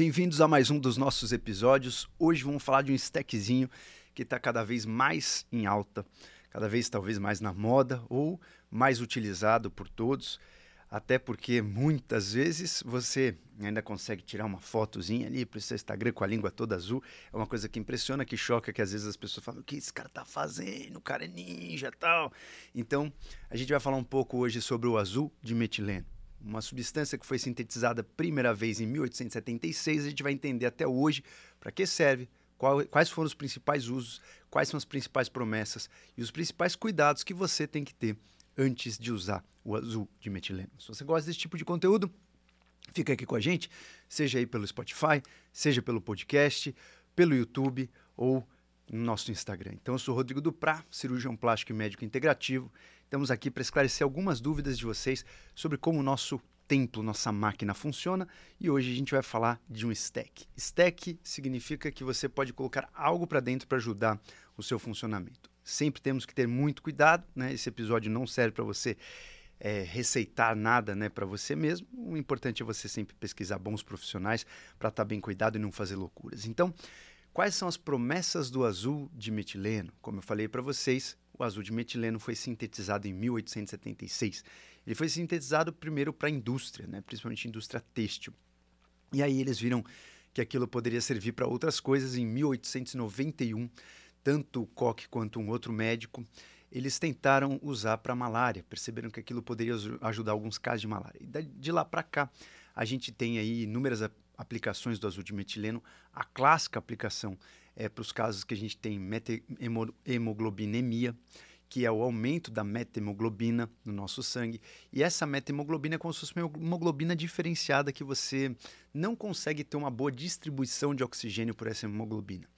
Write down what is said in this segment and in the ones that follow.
Bem-vindos a mais um dos nossos episódios. Hoje vamos falar de um stackzinho que está cada vez mais em alta, cada vez talvez mais na moda ou mais utilizado por todos, até porque muitas vezes você ainda consegue tirar uma fotozinha ali para o seu Instagram com a língua toda azul. É uma coisa que impressiona, que choca, que às vezes as pessoas falam: o que esse cara tá fazendo? O cara é ninja tal. Então, a gente vai falar um pouco hoje sobre o azul de metileno. Uma substância que foi sintetizada primeira vez em 1876, a gente vai entender até hoje para que serve, qual, quais foram os principais usos, quais são as principais promessas e os principais cuidados que você tem que ter antes de usar o azul de metileno. Se você gosta desse tipo de conteúdo, fica aqui com a gente, seja aí pelo Spotify, seja pelo podcast, pelo YouTube ou no nosso Instagram. Então, eu sou Rodrigo Duprá, cirurgião plástico e médico integrativo. Estamos aqui para esclarecer algumas dúvidas de vocês sobre como o nosso templo, nossa máquina funciona e hoje a gente vai falar de um stack. Stack significa que você pode colocar algo para dentro para ajudar o seu funcionamento. Sempre temos que ter muito cuidado, né? Esse episódio não serve para você é, receitar nada né, para você mesmo. O importante é você sempre pesquisar bons profissionais para estar tá bem cuidado e não fazer loucuras. Então, quais são as promessas do azul de metileno? Como eu falei para vocês, o azul de metileno foi sintetizado em 1876. Ele foi sintetizado primeiro para a indústria, né, principalmente indústria têxtil. E aí eles viram que aquilo poderia servir para outras coisas. Em 1891, tanto o Koch quanto um outro médico eles tentaram usar para malária, perceberam que aquilo poderia ajudar alguns casos de malária. E de lá para cá, a gente tem aí inúmeras aplicações do azul de metileno. A clássica aplicação é para os casos que a gente tem metemoglobinemia, que é o aumento da metemoglobina no nosso sangue. E essa metemoglobina é como se fosse uma hemoglobina diferenciada que você não consegue ter uma boa distribuição de oxigênio por essa hemoglobina.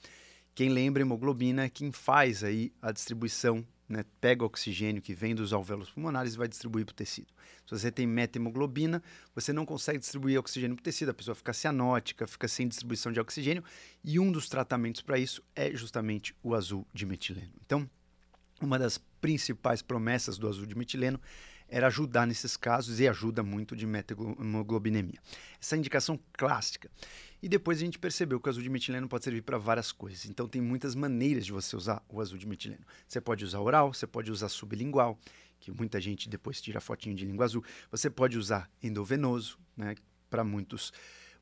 Quem lembra, hemoglobina é quem faz aí a distribuição né, pega oxigênio que vem dos alvéolos pulmonares e vai distribuir para o tecido. Se você tem metahemoglobina, você não consegue distribuir oxigênio para o tecido, a pessoa fica cianótica, fica sem distribuição de oxigênio, e um dos tratamentos para isso é justamente o azul de metileno. Então, uma das principais promessas do azul de metileno era ajudar nesses casos e ajuda muito de metaglobinemia. Essa é indicação clássica. E depois a gente percebeu que o azul de metileno pode servir para várias coisas. Então tem muitas maneiras de você usar o azul de metileno. Você pode usar oral, você pode usar sublingual, que muita gente depois tira fotinho de língua azul. Você pode usar endovenoso, né, para muitos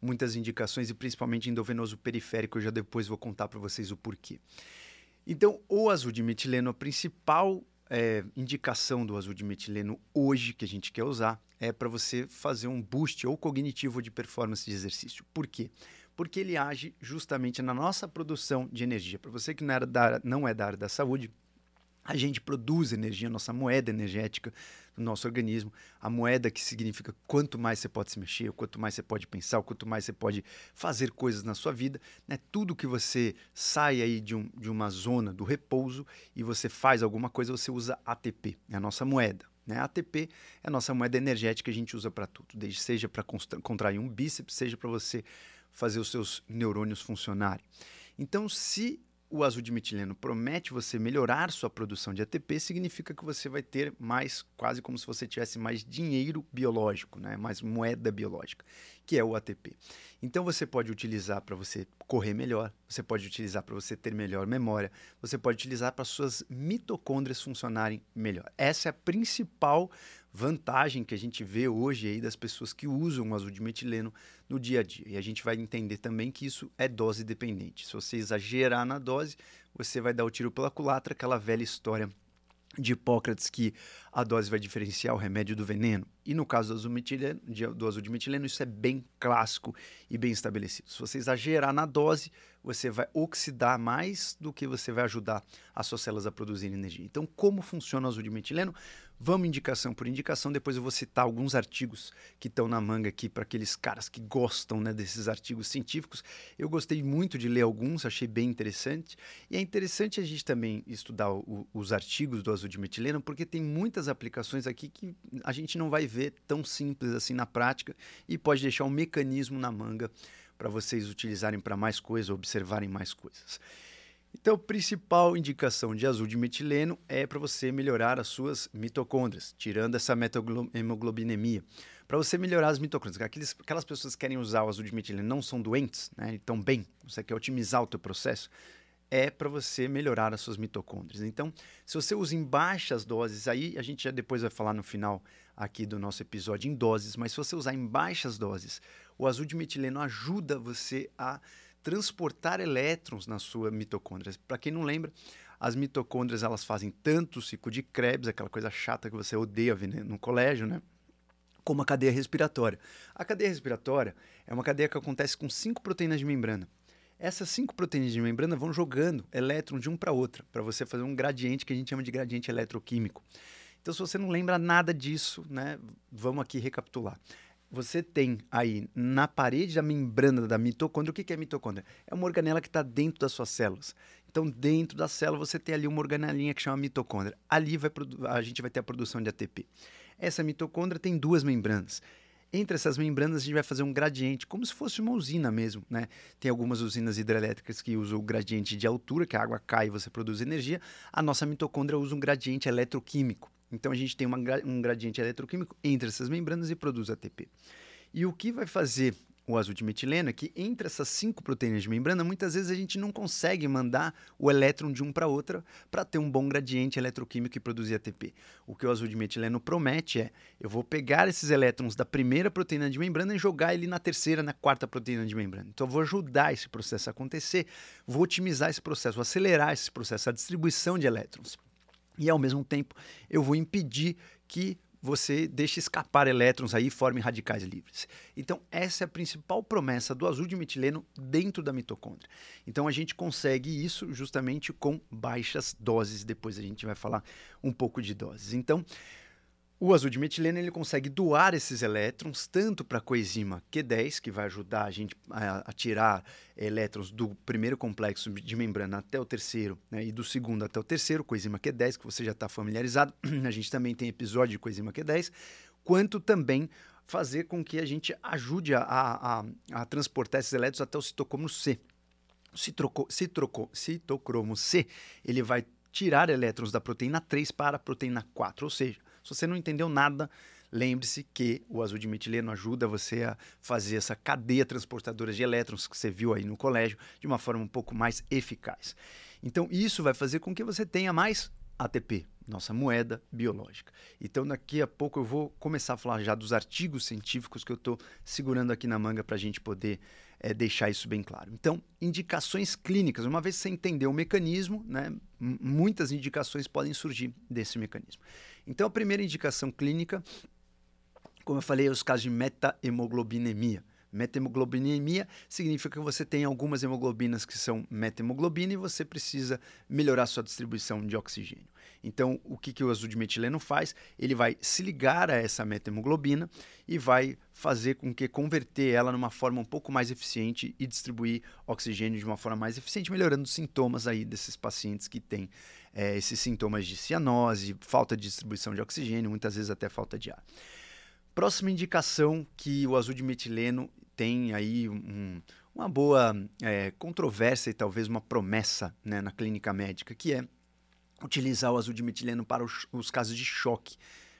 muitas indicações e principalmente endovenoso periférico, eu já depois vou contar para vocês o porquê. Então, o azul de metileno, a principal é, indicação do azul de metileno hoje que a gente quer usar é para você fazer um boost ou cognitivo de performance de exercício. Por quê? Porque ele age justamente na nossa produção de energia. Para você que não, era da, não é da área da saúde, a gente produz energia, nossa moeda energética no nosso organismo. A moeda que significa quanto mais você pode se mexer, quanto mais você pode pensar, quanto mais você pode fazer coisas na sua vida. Né? Tudo que você sai aí de, um, de uma zona do repouso e você faz alguma coisa, você usa ATP, é a nossa moeda. Né? ATP é a nossa moeda energética que a gente usa para tudo, desde seja para contrair um bíceps, seja para você fazer os seus neurônios funcionarem. Então, se o azul de metileno promete você melhorar sua produção de ATP, significa que você vai ter mais, quase como se você tivesse mais dinheiro biológico, né? mais moeda biológica, que é o ATP. Então você pode utilizar para você correr melhor, você pode utilizar para você ter melhor memória, você pode utilizar para suas mitocôndrias funcionarem melhor. Essa é a principal vantagem que a gente vê hoje aí das pessoas que usam o azul de metileno no dia a dia. E a gente vai entender também que isso é dose dependente. Se você exagerar na dose, você vai dar o tiro pela culatra, aquela velha história de Hipócrates que a dose vai diferenciar o remédio do veneno. E no caso do azul, metileno, do azul de metileno, isso é bem clássico e bem estabelecido. Se você exagerar na dose, você vai oxidar mais do que você vai ajudar as suas células a produzirem energia. Então, como funciona o azul de metileno? Vamos indicação por indicação, depois eu vou citar alguns artigos que estão na manga aqui para aqueles caras que gostam né, desses artigos científicos. Eu gostei muito de ler alguns, achei bem interessante. E é interessante a gente também estudar o, os artigos do azul de metileno, porque tem muitas aplicações aqui que a gente não vai ver tão simples assim na prática e pode deixar um mecanismo na manga para vocês utilizarem para mais coisas, observarem mais coisas. Então, a principal indicação de azul de metileno é para você melhorar as suas mitocôndrias, tirando essa hemoglobinемia. para você melhorar as mitocôndrias. Aqueles, aquelas pessoas que querem usar o azul de metileno não são doentes, né? Estão bem. Você quer otimizar o teu processo é para você melhorar as suas mitocôndrias. Então, se você usa em baixas doses, aí a gente já depois vai falar no final aqui do nosso episódio em doses, mas se você usar em baixas doses, o azul de metileno ajuda você a transportar elétrons na sua mitocôndria. Para quem não lembra, as mitocôndrias elas fazem tanto o ciclo de Krebs, aquela coisa chata que você odeia ver no colégio, né? Como a cadeia respiratória. A cadeia respiratória é uma cadeia que acontece com cinco proteínas de membrana. Essas cinco proteínas de membrana vão jogando elétron de um para outra, para você fazer um gradiente que a gente chama de gradiente eletroquímico. Então, se você não lembra nada disso, né, vamos aqui recapitular. Você tem aí na parede da membrana da mitocôndria, o que é mitocôndria? É uma organela que está dentro das suas células. Então, dentro da célula, você tem ali uma organelinha que chama mitocôndria. Ali vai, a gente vai ter a produção de ATP. Essa mitocôndria tem duas membranas. Entre essas membranas, a gente vai fazer um gradiente, como se fosse uma usina mesmo. Né? Tem algumas usinas hidrelétricas que usam o gradiente de altura, que a água cai e você produz energia. A nossa mitocôndria usa um gradiente eletroquímico. Então, a gente tem uma, um gradiente eletroquímico entre essas membranas e produz ATP. E o que vai fazer o azul de metileno é que entre essas cinco proteínas de membrana, muitas vezes a gente não consegue mandar o elétron de um para outra para ter um bom gradiente eletroquímico e produzir ATP. O que o azul de metileno promete é: eu vou pegar esses elétrons da primeira proteína de membrana e jogar ele na terceira, na quarta proteína de membrana. Então eu vou ajudar esse processo a acontecer, vou otimizar esse processo, vou acelerar esse processo, a distribuição de elétrons. E ao mesmo tempo, eu vou impedir que você deixa escapar elétrons aí e forme radicais livres. Então, essa é a principal promessa do azul de metileno dentro da mitocôndria. Então, a gente consegue isso justamente com baixas doses. Depois a gente vai falar um pouco de doses. Então, o azul de metileno ele consegue doar esses elétrons tanto para a coenzima Q10, que vai ajudar a gente a, a, tirar elétrons do primeiro complexo de membrana até o terceiro, né, e do segundo até o terceiro, coenzima Q10, que você já está familiarizado. A gente também tem episódio de coenzima Q10, quanto também fazer com que a gente ajude a, a, a transportar esses elétrons até o citocromo C. O citroco, citroco, citocromo C ele vai tirar elétrons da proteína 3 para a proteína 4, ou seja, se você não entendeu nada, lembre-se que o azul de metileno ajuda você a fazer essa cadeia transportadora de elétrons que você viu aí no colégio de uma forma um pouco mais eficaz. Então, isso vai fazer com que você tenha mais ATP, nossa moeda biológica. Então, daqui a pouco eu vou começar a falar já dos artigos científicos que eu estou segurando aqui na manga para a gente poder é, deixar isso bem claro. Então, indicações clínicas. Uma vez que você entender o mecanismo, né, muitas indicações podem surgir desse mecanismo. Então, a primeira indicação clínica, como eu falei, é os casos de meta-hemoglobinemia. Metahemoglobinemia significa que você tem algumas hemoglobinas que são metahemoglobina e você precisa melhorar sua distribuição de oxigênio. Então, o que, que o azul de metileno faz? Ele vai se ligar a essa metahemoglobina e vai fazer com que converter ela numa forma um pouco mais eficiente e distribuir oxigênio de uma forma mais eficiente, melhorando os sintomas aí desses pacientes que têm é, esses sintomas de cianose, falta de distribuição de oxigênio, muitas vezes até falta de ar. Próxima indicação que o azul de metileno tem aí um, uma boa é, controvérsia e talvez uma promessa né, na clínica médica, que é utilizar o azul de metileno para os, os casos de choque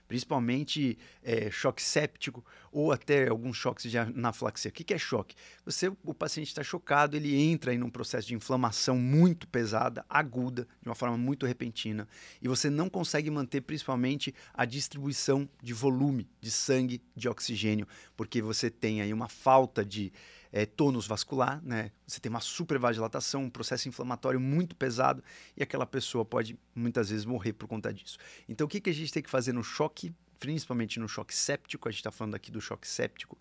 principalmente é, choque séptico ou até alguns choques de anafilaxia. O que, que é choque? Você, o paciente está chocado, ele entra em um processo de inflamação muito pesada, aguda, de uma forma muito repentina, e você não consegue manter principalmente a distribuição de volume de sangue, de oxigênio, porque você tem aí uma falta de é, tônus vascular, né? Você tem uma supervasodilatação, um processo inflamatório muito pesado e aquela pessoa pode muitas vezes morrer por conta disso. Então, o que, que a gente tem que fazer no choque, principalmente no choque séptico? A gente está falando aqui do choque séptico.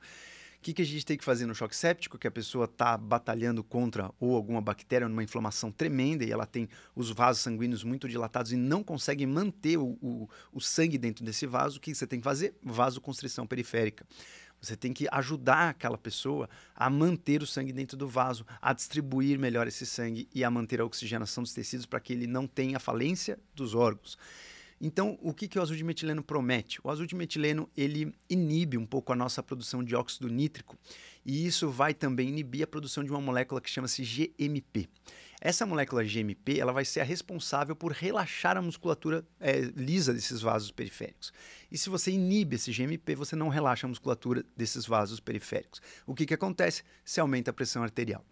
O que, que a gente tem que fazer no choque séptico? Que a pessoa está batalhando contra ou alguma bactéria numa inflamação tremenda e ela tem os vasos sanguíneos muito dilatados e não consegue manter o, o, o sangue dentro desse vaso. O que você tem que fazer? Vasoconstrição periférica. Você tem que ajudar aquela pessoa a manter o sangue dentro do vaso, a distribuir melhor esse sangue e a manter a oxigenação dos tecidos para que ele não tenha falência dos órgãos. Então, o que, que o azul de metileno promete? O azul de metileno ele inibe um pouco a nossa produção de óxido nítrico E isso vai também inibir a produção de uma molécula que chama-se GMP. Essa molécula GMP ela vai ser a responsável por relaxar a musculatura é, lisa desses vasos periféricos. E se você inibe esse GMP, você não relaxa a musculatura desses vasos periféricos. O que, que acontece? Se aumenta a pressão arterial.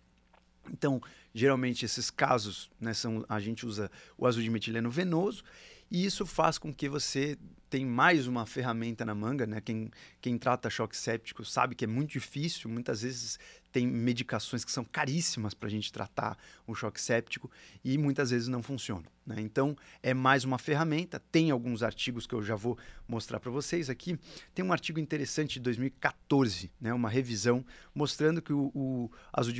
Então, geralmente esses casos, né, são, a gente usa o azul de metileno venoso e isso faz com que você tenha mais uma ferramenta na manga, né? Quem, quem trata choque séptico sabe que é muito difícil, muitas vezes tem medicações que são caríssimas para a gente tratar o choque séptico e muitas vezes não funcionam. Né? Então, é mais uma ferramenta. Tem alguns artigos que eu já vou mostrar para vocês aqui. Tem um artigo interessante de 2014, né? uma revisão, mostrando que o, o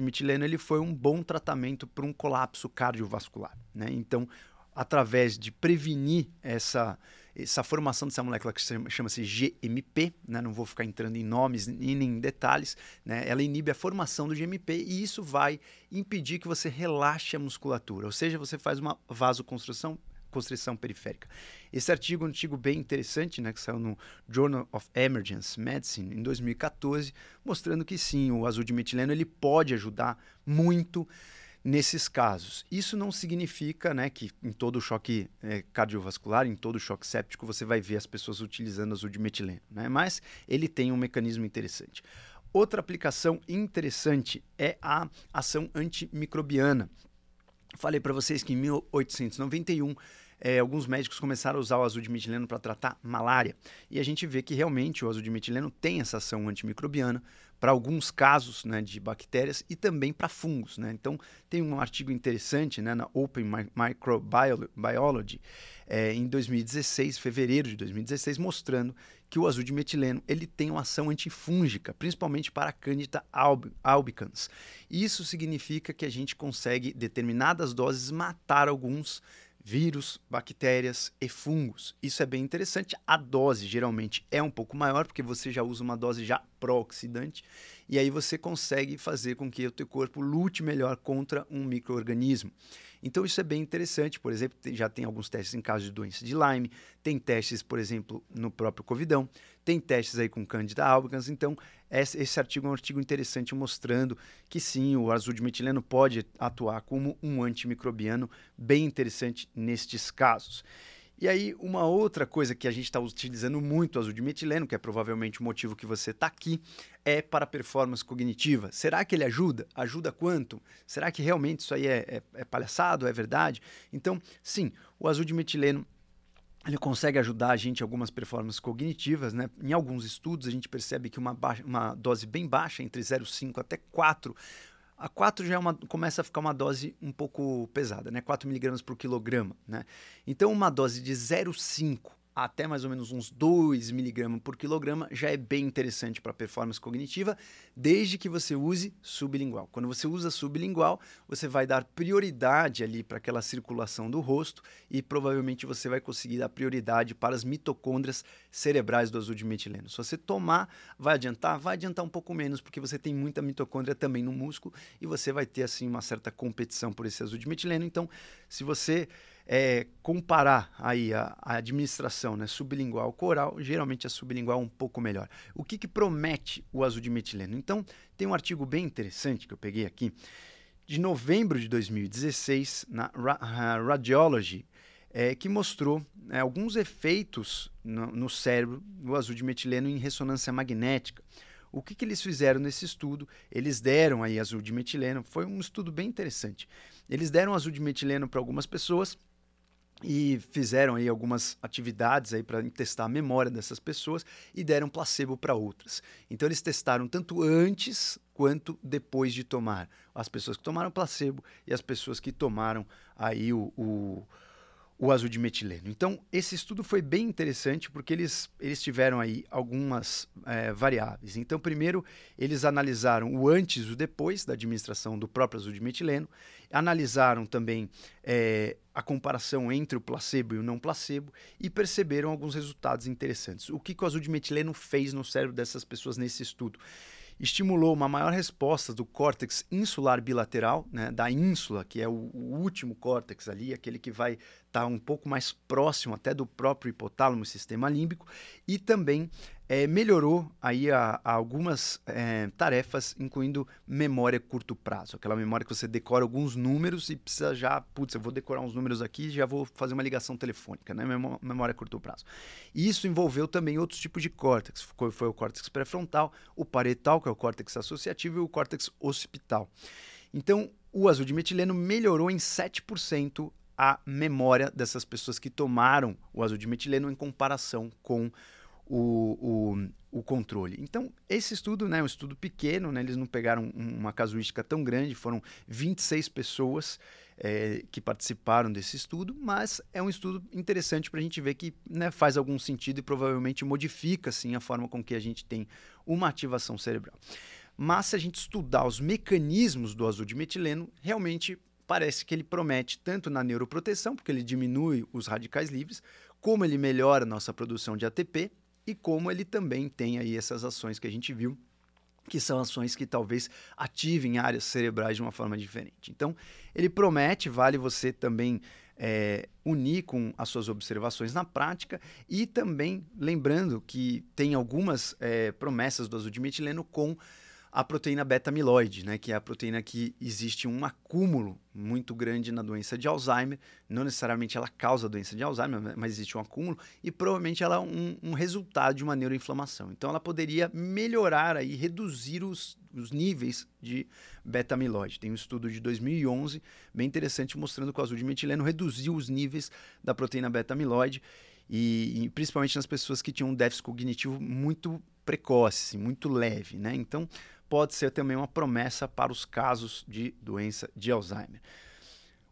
metileno ele foi um bom tratamento para um colapso cardiovascular. Né? Então, através de prevenir essa essa formação dessa molécula que chama-se GMP, né? não vou ficar entrando em nomes e nem em detalhes, né? ela inibe a formação do GMP e isso vai impedir que você relaxe a musculatura, ou seja, você faz uma vasoconstrução constrição periférica. Esse artigo é um artigo bem interessante, né, que saiu no Journal of Emergency Medicine em 2014, mostrando que sim, o azul de metileno ele pode ajudar muito nesses casos. Isso não significa né, que em todo choque é, cardiovascular, em todo choque séptico, você vai ver as pessoas utilizando azul de metileno, né? mas ele tem um mecanismo interessante. Outra aplicação interessante é a ação antimicrobiana. Falei para vocês que em 1891 é, alguns médicos começaram a usar o azul de metileno para tratar malária. E a gente vê que realmente o azul de metileno tem essa ação antimicrobiana para alguns casos né, de bactérias e também para fungos. Né? Então, tem um artigo interessante né, na Open Microbiology é, em 2016, fevereiro de 2016, mostrando que o azul de metileno ele tem uma ação antifúngica, principalmente para a Candida albicans. Isso significa que a gente consegue, determinadas doses, matar alguns vírus, bactérias e fungos. Isso é bem interessante. A dose geralmente é um pouco maior, porque você já usa uma dose já pró-oxidante, e aí você consegue fazer com que o teu corpo lute melhor contra um microorganismo. Então isso é bem interessante, por exemplo, já tem alguns testes em caso de doença de Lyme, tem testes, por exemplo, no próprio Covidão, tem testes aí com Candida albicans, então esse, esse artigo é um artigo interessante mostrando que sim, o azul de metileno pode atuar como um antimicrobiano bem interessante nestes casos. E aí, uma outra coisa que a gente está utilizando muito o azul de metileno, que é provavelmente o motivo que você está aqui, é para performance cognitiva. Será que ele ajuda? Ajuda quanto? Será que realmente isso aí é, é, é palhaçado? É verdade? Então, sim, o azul de metileno ele consegue ajudar a gente em algumas performances cognitivas, né? Em alguns estudos a gente percebe que uma, baixa, uma dose bem baixa, entre 0,5 até 4, a 4 já é uma, começa a ficar uma dose um pouco pesada, né? 4 miligramas por quilograma, né? Então, uma dose de 0,5 até mais ou menos uns 2 miligramas por quilograma já é bem interessante para performance cognitiva, desde que você use sublingual. Quando você usa sublingual, você vai dar prioridade ali para aquela circulação do rosto e provavelmente você vai conseguir dar prioridade para as mitocôndrias cerebrais do azul de metileno. Se você tomar, vai adiantar? Vai adiantar um pouco menos, porque você tem muita mitocôndria também no músculo e você vai ter assim uma certa competição por esse azul de metileno. Então, se você é, comparar aí a, a, administração né, sublingual coral, geralmente a sublingual é um pouco melhor. O que, que promete o azul de metileno? Então, tem um artigo bem interessante que eu peguei aqui, de novembro de 2016, na Radiology, é, que mostrou né, alguns efeitos no, no, cérebro do azul de metileno em ressonância magnética. O que, que eles fizeram nesse estudo? Eles deram aí azul de metileno, foi um estudo bem interessante. Eles deram azul de metileno para algumas pessoas e fizeram aí algumas atividades aí para testar a memória dessas pessoas e deram placebo para outras. Então eles testaram tanto antes quanto depois de tomar as pessoas que tomaram placebo e as pessoas que tomaram aí o, o o azul de metileno. Então, esse estudo foi bem interessante porque eles, eles tiveram aí algumas é, variáveis. Então, primeiro, eles analisaram o antes e o depois da administração do próprio azul de metileno, analisaram também é, a comparação entre o placebo e o não placebo e perceberam alguns resultados interessantes. O que, que o azul de metileno fez no cérebro dessas pessoas nesse estudo? estimulou uma maior resposta do córtex insular bilateral, né, da ínsula, que é o, o último córtex ali, aquele que vai está um pouco mais próximo até do próprio hipotálamo, sistema límbico, e também é, melhorou aí a, a algumas é, tarefas, incluindo memória curto prazo, aquela memória que você decora alguns números e precisa já, putz, eu vou decorar uns números aqui e já vou fazer uma ligação telefônica, né? Memória curto prazo. E isso envolveu também outros tipos de córtex, foi, foi o córtex pré-frontal, o parietal, que é o córtex associativo, e o córtex occipital. Então, o azul de metileno melhorou em 7% a memória dessas pessoas que tomaram o azul de metileno em comparação com o, o, o, controle. Então, esse estudo né, um estudo pequeno, né, eles não pegaram uma casuística tão grande, foram 26 pessoas é, que participaram desse estudo, mas é um estudo interessante para a gente ver que né, faz algum sentido e provavelmente modifica sim, a forma com que a gente tem uma ativação cerebral. Mas se a gente estudar os mecanismos do azul de metileno, realmente parece que ele promete tanto na neuroproteção, porque ele diminui os radicais livres, como ele melhora a nossa produção de ATP e como ele também tem aí essas ações que a gente viu, que são ações que talvez ativem áreas cerebrais de uma forma diferente. Então, ele promete, vale você também é, unir com as suas observações na prática e também lembrando que tem algumas é, promessas do azul de metileno com a proteína beta-amiloide, né, que é a proteína que existe um acúmulo muito grande na doença de Alzheimer. Não necessariamente ela causa a doença de Alzheimer, mas existe um acúmulo e provavelmente ela é um, um resultado de uma neuroinflamação. Então ela poderia melhorar aí, reduzir os, os níveis de beta-amiloide. Tem um estudo de 2011 bem interessante mostrando que o azul de metileno reduziu os níveis da proteína beta-amiloide e, e, principalmente nas pessoas que tinham um déficit cognitivo muito precoce, muito leve, né? Então, pode ser também uma promessa para os casos de doença de Alzheimer.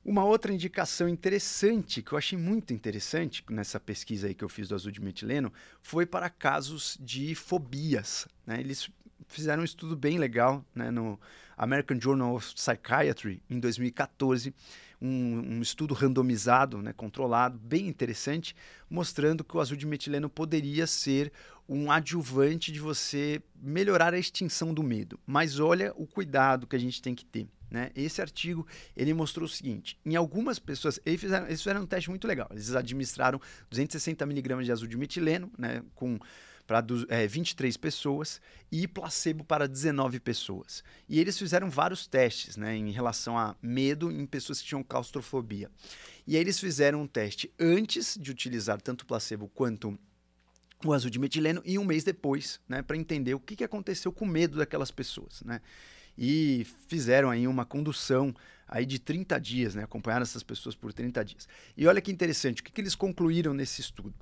Uma outra indicação interessante, que eu achei muito interessante nessa pesquisa aí que eu fiz do azul de metileno, foi para casos de fobias. Né? Eles fizeram um estudo bem legal né, no American Journal of Psychiatry em 2014, um, um estudo randomizado, né, controlado, bem interessante, mostrando que o azul de metileno poderia ser um adjuvante de você melhorar a extinção do medo. Mas olha o cuidado que a gente tem que ter. Né? Esse artigo ele mostrou o seguinte: em algumas pessoas, eles fizeram, eles fizeram um teste muito legal. Eles administraram 260 miligramas de azul de metileno, né, com para é, 23 pessoas e placebo para 19 pessoas. E eles fizeram vários testes né, em relação a medo em pessoas que tinham claustrofobia. E aí eles fizeram um teste antes de utilizar tanto placebo quanto o azul de metileno e um mês depois, né, para entender o que, que aconteceu com o medo daquelas pessoas, né? E fizeram aí uma condução aí de 30 dias, né? Acompanharam essas pessoas por 30 dias. E olha que interessante, o que, que eles concluíram nesse estudo?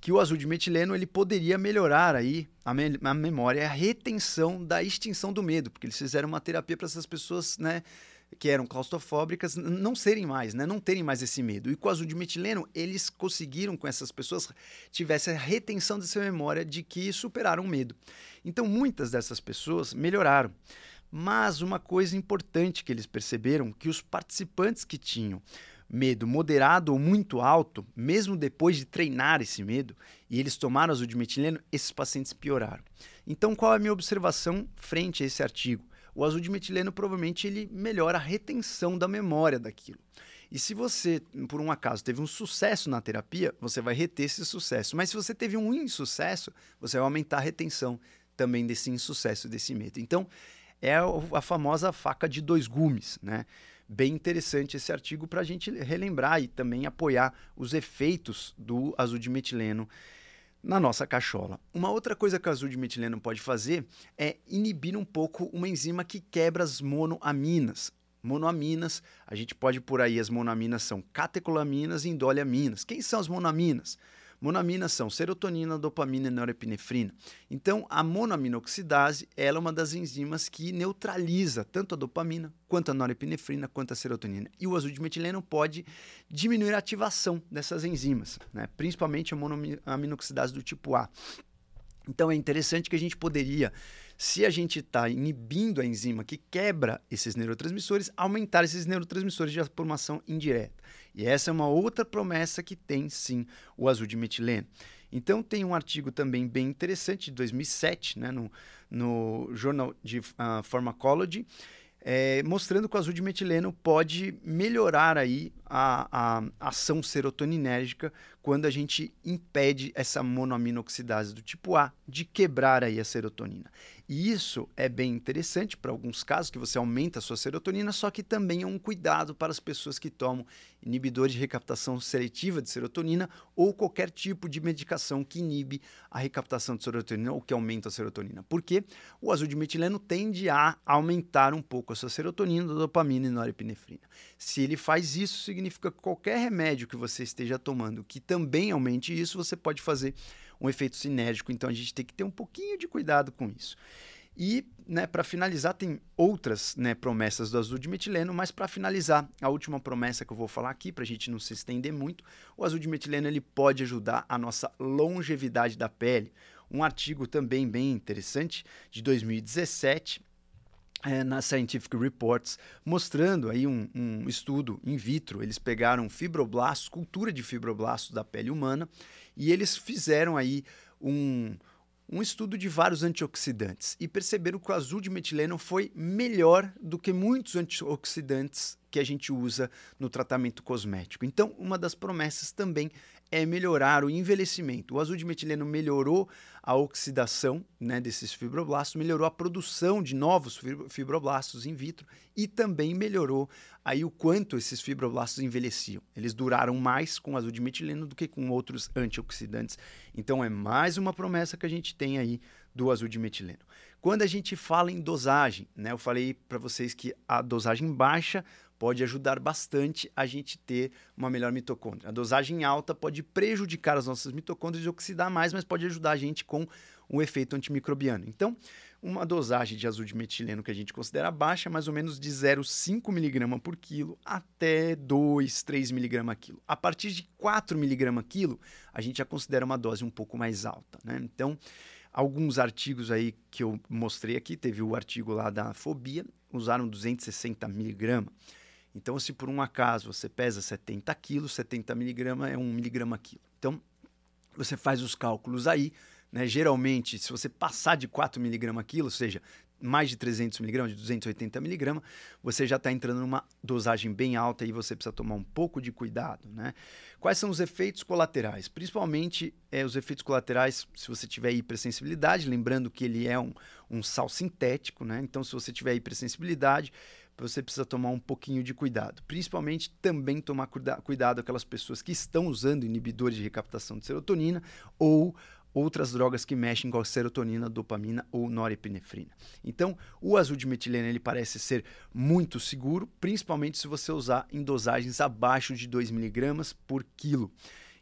que o azul de metileno ele poderia melhorar aí a, me a memória, a retenção da extinção do medo, porque eles fizeram uma terapia para essas pessoas, né, que eram claustrofóbicas não serem mais, né, não terem mais esse medo. E com o azul de metileno, eles conseguiram com essas pessoas tivesse a retenção dessa memória de que superaram o medo. Então muitas dessas pessoas melhoraram. Mas uma coisa importante que eles perceberam que os participantes que tinham medo moderado ou muito alto, mesmo depois de treinar esse medo, e eles tomaram azul de metileno, esses pacientes pioraram. Então, qual é a minha observação frente a esse artigo? O azul de metileno provavelmente ele melhora a retenção da memória daquilo. E se você, por um acaso, teve um sucesso na terapia, você vai reter esse sucesso. Mas se você teve um insucesso, você vai aumentar a retenção também desse insucesso, desse medo. Então, é a famosa faca de dois gumes, né? bem interessante esse artigo para a gente relembrar e também apoiar os efeitos do azul de metileno na nossa cachola. Uma outra coisa que o azul de metileno pode fazer é inibir um pouco uma enzima que quebra as monoaminas. Monoaminas, a gente pode por aí, as monoaminas são catecolaminas e indoliaminas. Quem são as monoaminas? Monaminas são serotonina, dopamina e norepinefrina. Então, a monoaminoxidase ela é uma das enzimas que neutraliza tanto a dopamina, quanto a norepinefrina, quanto a serotonina. E o azul de metileno pode diminuir a ativação dessas enzimas, né? principalmente a monoaminoxidase do tipo A. Então, é interessante que a gente poderia se a gente está inibindo a enzima que quebra esses neurotransmissores, aumentar esses neurotransmissores de formação indireta. E essa é uma outra promessa que tem sim o azul de metileno. Então tem um artigo também bem interessante de 2007, né, no, no Journal de uh, Pharmacology, é, mostrando que o azul de metileno pode melhorar aí a, a ação serotoninérgica quando a gente impede essa monoaminoxidase do tipo A de quebrar aí a serotonina. E isso é bem interessante para alguns casos que você aumenta a sua serotonina, só que também é um cuidado para as pessoas que tomam inibidores de recaptação seletiva de serotonina ou qualquer tipo de medicação que inibe a recaptação de serotonina ou que aumenta a serotonina. Porque o azul de metileno tende a aumentar um pouco a sua serotonina, dopamina e norepinefrina. Se ele faz isso, significa que qualquer remédio que você esteja tomando que também aumente isso, você pode fazer um efeito sinérgico. Então a gente tem que ter um pouquinho de cuidado com isso. E, né, para finalizar, tem outras né, promessas do azul de metileno, mas para finalizar, a última promessa que eu vou falar aqui, para a gente não se estender muito, o azul de metileno ele pode ajudar a nossa longevidade da pele. Um artigo também bem interessante, de 2017, é, na Scientific Reports, mostrando aí um, um, estudo in vitro. Eles pegaram fibroblastos, cultura de fibroblastos da pele humana, e eles fizeram aí um, um estudo de vários antioxidantes e perceberam que o azul de metileno foi melhor do que muitos antioxidantes que a gente usa no tratamento cosmético. Então, uma das promessas também é melhorar o envelhecimento. O azul de metileno melhorou a oxidação né, desses fibroblastos, melhorou a produção de novos fibroblastos in vitro e também melhorou aí o quanto esses fibroblastos envelheciam. Eles duraram mais com azul de metileno do que com outros antioxidantes. Então é mais uma promessa que a gente tem aí do azul de metileno. Quando a gente fala em dosagem, né, eu falei para vocês que a dosagem baixa pode ajudar bastante a gente ter uma melhor mitocôndria. A dosagem alta pode prejudicar as nossas mitocôndrias e oxidar mais, mas pode ajudar a gente com um efeito antimicrobiano. Então, uma dosagem de azul de metileno que a gente considera baixa, mais ou menos de 0,5 mg por quilo até 2, 3 mg quilo. A partir de 4 mg quilo, a gente já considera uma dose um pouco mais alta. Né? Então, alguns artigos aí que eu mostrei aqui, teve o artigo lá da fobia, usaram 260 miligramas. Então, se por um acaso você pesa 70 quilos, 70 miligramas é 1 miligrama quilo. Então, você faz os cálculos aí. Né? Geralmente, se você passar de 4 miligramas quilo, ou seja, mais de 300 miligramas, de 280 miligramas, você já está entrando numa dosagem bem alta e você precisa tomar um pouco de cuidado. Né? Quais são os efeitos colaterais? Principalmente é, os efeitos colaterais se você tiver hipersensibilidade, lembrando que ele é um, um sal sintético, né? então se você tiver hipersensibilidade, você precisa tomar um pouquinho de cuidado. Principalmente também tomar cuida cuidado aquelas pessoas que estão usando inibidores de recaptação de serotonina ou outras drogas que mexem com a serotonina, dopamina ou norepinefrina. Então, o azul de metileno ele parece ser muito seguro, principalmente se você usar em dosagens abaixo de 2 mg por quilo.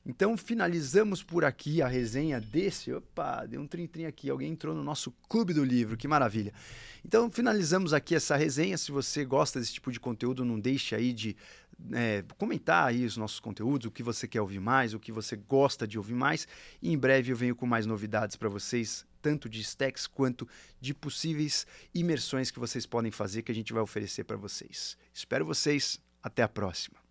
Então finalizamos por aqui a resenha desse. Opa, deu um trim-trim aqui. Alguém entrou no nosso clube do livro, que maravilha. Então finalizamos aqui essa resenha. Se você gosta desse tipo de conteúdo, não deixe aí de é, comentar aí os nossos conteúdos, o que você quer ouvir mais, o que você gosta de ouvir mais. E em breve eu venho com mais novidades para vocês, tanto de stacks quanto de possíveis imersões que vocês podem fazer que a gente vai oferecer para vocês. Espero vocês. Até a próxima.